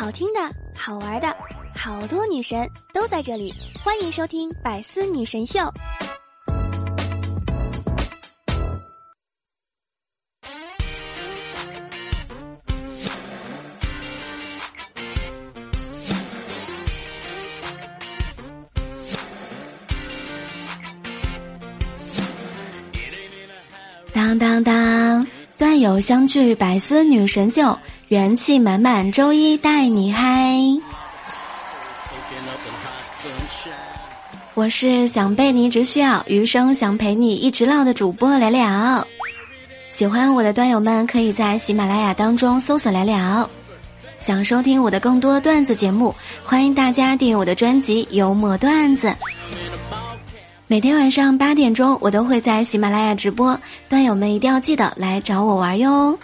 好听的、好玩的，好多女神都在这里，欢迎收听《百思女神秀》。当当当，段友相聚，百思女神秀，元气满满，周一带你嗨。我是想被你只需要，余生想陪你一直唠的主播聊聊。喜欢我的段友们，可以在喜马拉雅当中搜索聊聊。想收听我的更多段子节目，欢迎大家订阅我的专辑《幽默段子》。每天晚上八点钟，我都会在喜马拉雅直播，段友们一定要记得来找我玩哟。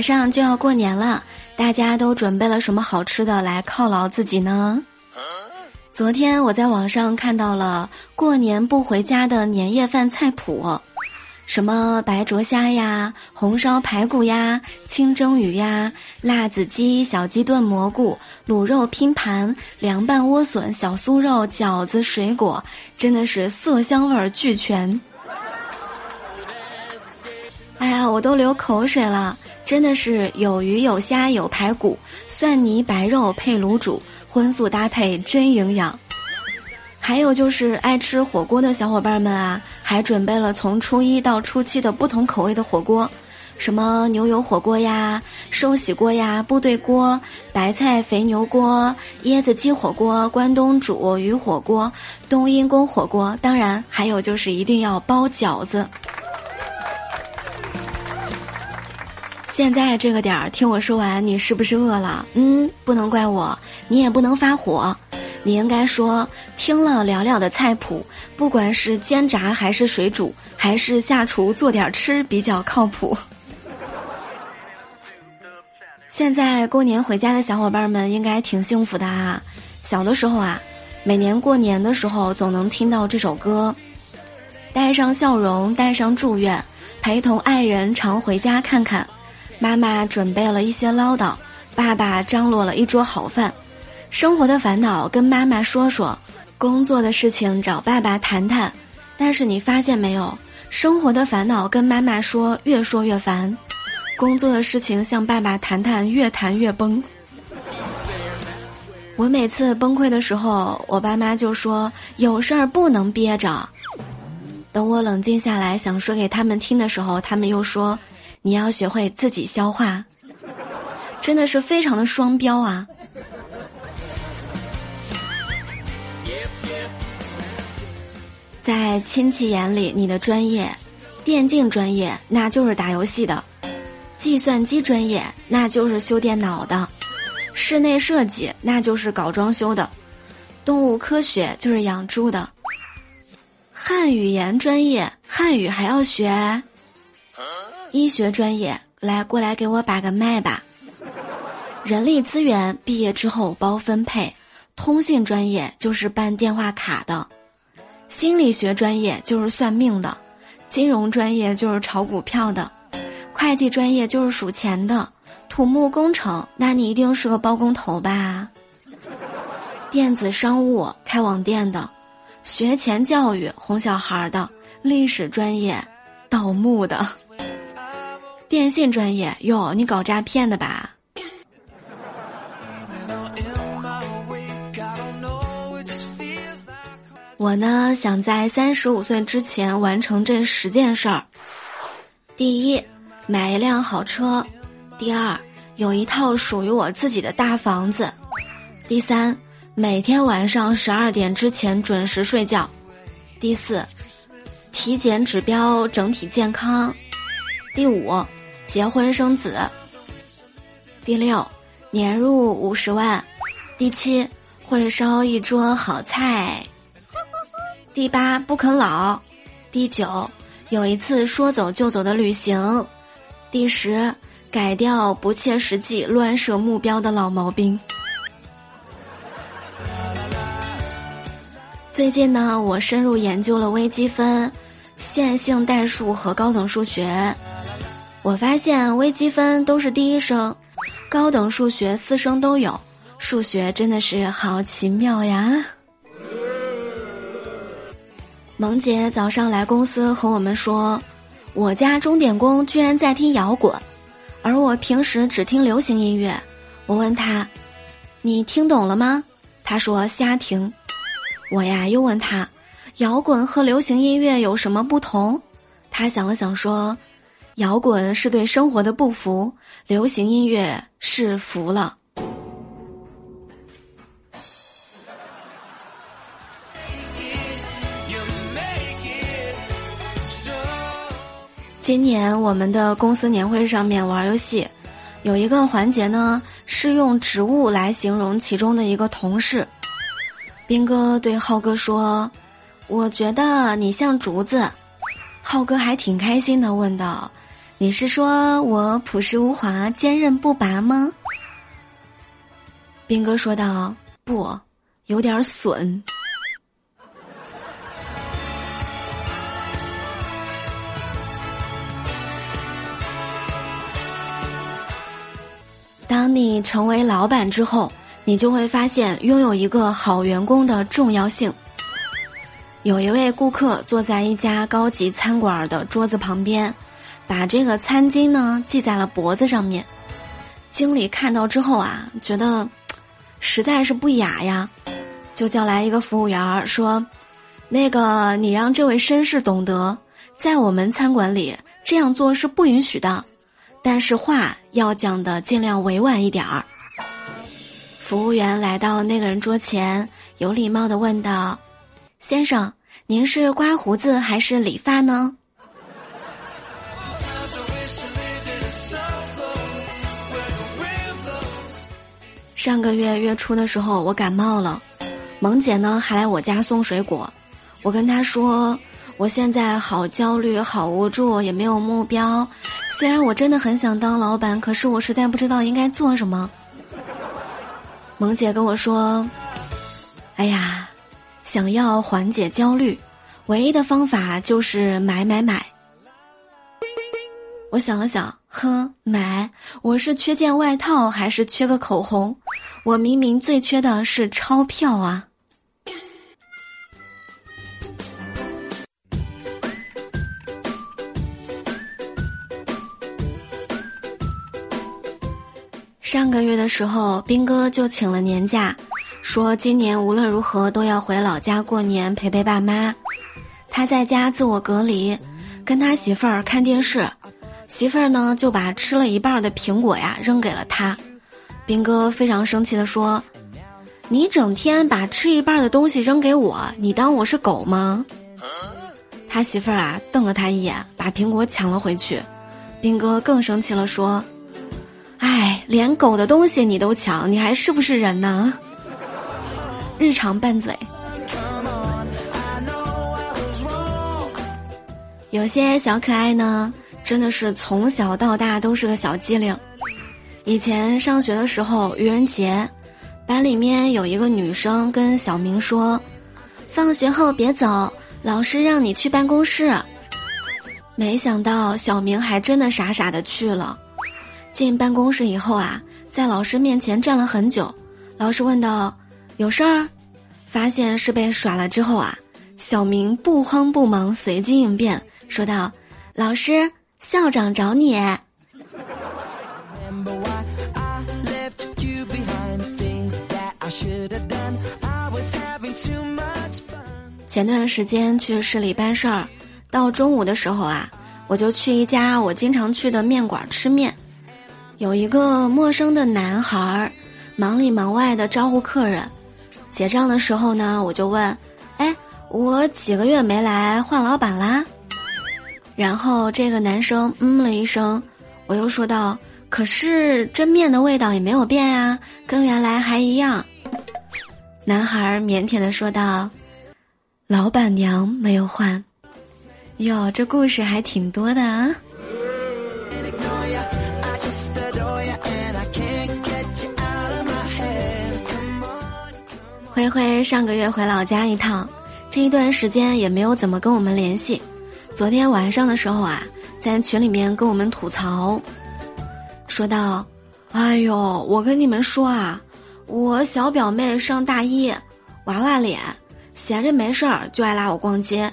马上就要过年了，大家都准备了什么好吃的来犒劳自己呢？昨天我在网上看到了过年不回家的年夜饭菜谱。什么白灼虾呀，红烧排骨呀，清蒸鱼呀，辣子鸡、小鸡炖蘑菇、卤肉拼盘、凉拌莴笋、小酥肉、饺子、水果，真的是色香味俱全。哎呀，我都流口水了，真的是有鱼有虾有排骨，蒜泥白肉配卤煮，荤素搭配真营养。还有就是爱吃火锅的小伙伴们啊，还准备了从初一到初七的不同口味的火锅，什么牛油火锅呀、寿喜锅呀、部队锅、白菜肥牛锅、椰子鸡火锅、关东煮鱼火锅、冬阴功火锅，当然还有就是一定要包饺子。现在这个点儿听我说完，你是不是饿了？嗯，不能怪我，你也不能发火。你应该说，听了聊聊的菜谱，不管是煎炸还是水煮，还是下厨做点吃，比较靠谱。现在过年回家的小伙伴们应该挺幸福的啊！小的时候啊，每年过年的时候总能听到这首歌，带上笑容，带上祝愿，陪同爱人常回家看看。妈妈准备了一些唠叨，爸爸张罗了一桌好饭。生活的烦恼跟妈妈说说，工作的事情找爸爸谈谈。但是你发现没有，生活的烦恼跟妈妈说越说越烦，工作的事情向爸爸谈谈越谈越崩。我每次崩溃的时候，我爸妈就说有事儿不能憋着。等我冷静下来想说给他们听的时候，他们又说你要学会自己消化。真的是非常的双标啊！在亲戚眼里，你的专业，电竞专业那就是打游戏的，计算机专业那就是修电脑的，室内设计那就是搞装修的，动物科学就是养猪的，汉语言专业汉语还要学，医学专业来过来给我把个脉吧，人力资源毕业之后包分配，通信专业就是办电话卡的。心理学专业就是算命的，金融专业就是炒股票的，会计专业就是数钱的，土木工程那你一定是个包工头吧？电子商务开网店的，学前教育哄小孩的，历史专业盗墓的，电信专业哟你搞诈骗的吧？我呢，想在三十五岁之前完成这十件事儿：第一，买一辆好车；第二，有一套属于我自己的大房子；第三，每天晚上十二点之前准时睡觉；第四，体检指标整体健康；第五，结婚生子；第六，年入五十万；第七，会烧一桌好菜。第八不啃老，第九有一次说走就走的旅行，第十改掉不切实际乱设目标的老毛病。最近呢，我深入研究了微积分，线性代数和高等数学。我发现微积分都是第一声，高等数学四声都有。数学真的是好奇妙呀！萌姐早上来公司和我们说，我家钟点工居然在听摇滚，而我平时只听流行音乐。我问他：“你听懂了吗？”他说：“瞎听。”我呀又问他：“摇滚和流行音乐有什么不同？”他想了想说：“摇滚是对生活的不服，流行音乐是服了。”今年我们的公司年会上面玩游戏，有一个环节呢是用植物来形容其中的一个同事。兵哥对浩哥说：“我觉得你像竹子。”浩哥还挺开心的，问道：“你是说我朴实无华、坚韧不拔吗？”兵哥说道：“不，有点损。”当你成为老板之后，你就会发现拥有一个好员工的重要性。有一位顾客坐在一家高级餐馆的桌子旁边，把这个餐巾呢系在了脖子上面。经理看到之后啊，觉得实在是不雅呀，就叫来一个服务员说：“那个，你让这位绅士懂得，在我们餐馆里这样做是不允许的。”但是话要讲的尽量委婉一点儿。服务员来到那个人桌前，有礼貌的问道：“先生，您是刮胡子还是理发呢？”上个月月初的时候，我感冒了，萌姐呢还来我家送水果。我跟她说：“我现在好焦虑，好无助，也没有目标。”虽然我真的很想当老板，可是我实在不知道应该做什么。萌姐跟我说：“哎呀，想要缓解焦虑，唯一的方法就是买买买。”我想了想，呵，买？我是缺件外套还是缺个口红？我明明最缺的是钞票啊！上个月的时候，兵哥就请了年假，说今年无论如何都要回老家过年陪陪爸妈。他在家自我隔离，跟他媳妇儿看电视，媳妇儿呢就把吃了一半的苹果呀扔给了他。兵哥非常生气的说：“你整天把吃一半的东西扔给我，你当我是狗吗？”他媳妇儿啊瞪了他一眼，把苹果抢了回去。兵哥更生气了，说。哎，连狗的东西你都抢，你还是不是人呢？日常拌嘴。有些小可爱呢，真的是从小到大都是个小机灵。以前上学的时候，愚人节，班里面有一个女生跟小明说：“放学后别走，老师让你去办公室。”没想到小明还真的傻傻的去了。进办公室以后啊，在老师面前站了很久。老师问道：“有事儿？”发现是被耍了之后啊，小明不慌不忙，随机应变，说道：“老师，校长找你。”前段时间去市里办事儿，到中午的时候啊，我就去一家我经常去的面馆吃面。有一个陌生的男孩儿，忙里忙外的招呼客人。结账的时候呢，我就问：“哎，我几个月没来，换老板啦？”然后这个男生嗯了一声，我又说道：“可是这面的味道也没有变呀，跟原来还一样。”男孩腼腆的说道：“老板娘没有换。”哟，这故事还挺多的啊。灰灰上个月回老家一趟，这一段时间也没有怎么跟我们联系。昨天晚上的时候啊，在群里面跟我们吐槽，说道：“哎呦，我跟你们说啊，我小表妹上大一，娃娃脸，闲着没事儿就爱拉我逛街。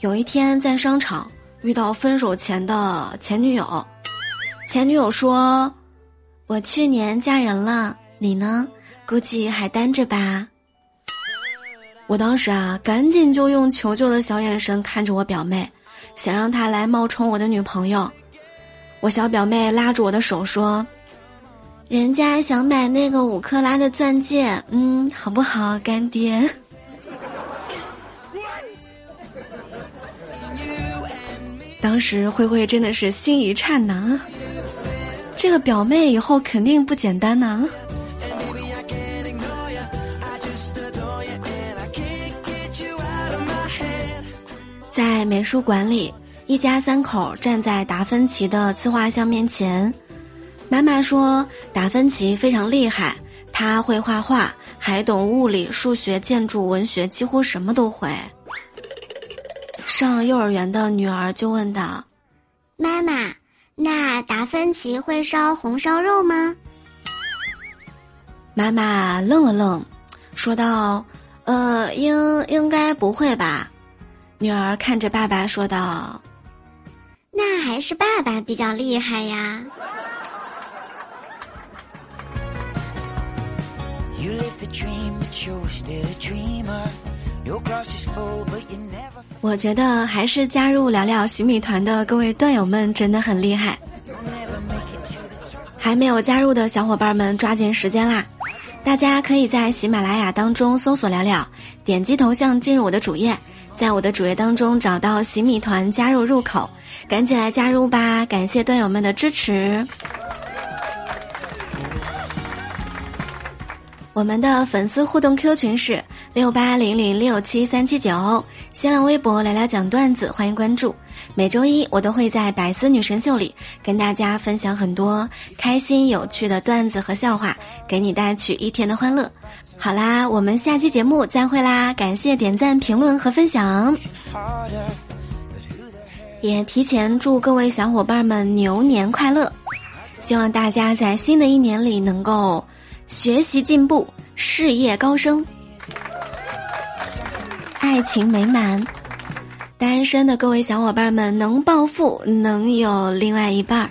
有一天在商场遇到分手前的前女友，前女友说：‘我去年嫁人了，你呢？估计还单着吧。’我当时啊，赶紧就用求救的小眼神看着我表妹。”想让他来冒充我的女朋友，我小表妹拉住我的手说：“人家想买那个五克拉的钻戒，嗯，好不好，干爹？” 当时慧慧真的是心一颤呐，这个表妹以后肯定不简单呐。在美术馆里，一家三口站在达芬奇的自画像面前。妈妈说：“达芬奇非常厉害，他会画画，还懂物理、数学、建筑、文学，几乎什么都会。”上幼儿园的女儿就问道：“妈妈，那达芬奇会烧红烧肉吗？”妈妈愣了愣，说道：“呃，应应该不会吧。”女儿看着爸爸说道：“那还是爸爸比较厉害呀。”我觉得还是加入聊聊洗米团的各位段友们真的很厉害。还没有加入的小伙伴们抓紧时间啦！大家可以在喜马拉雅当中搜索“聊聊”，点击头像进入我的主页。在我的主页当中找到洗米团加入入口，赶紧来加入吧！感谢段友们的支持。我们的粉丝互动 Q 群是六八零零六七三七九，新浪微博聊聊讲段子，欢迎关注。每周一我都会在百思女神秀里跟大家分享很多开心有趣的段子和笑话，给你带去一天的欢乐。好啦，我们下期节目再会啦！感谢点赞、评论和分享，也提前祝各位小伙伴们牛年快乐！希望大家在新的一年里能够学习进步、事业高升、爱情美满。单身的各位小伙伴们能暴富，能有另外一半儿。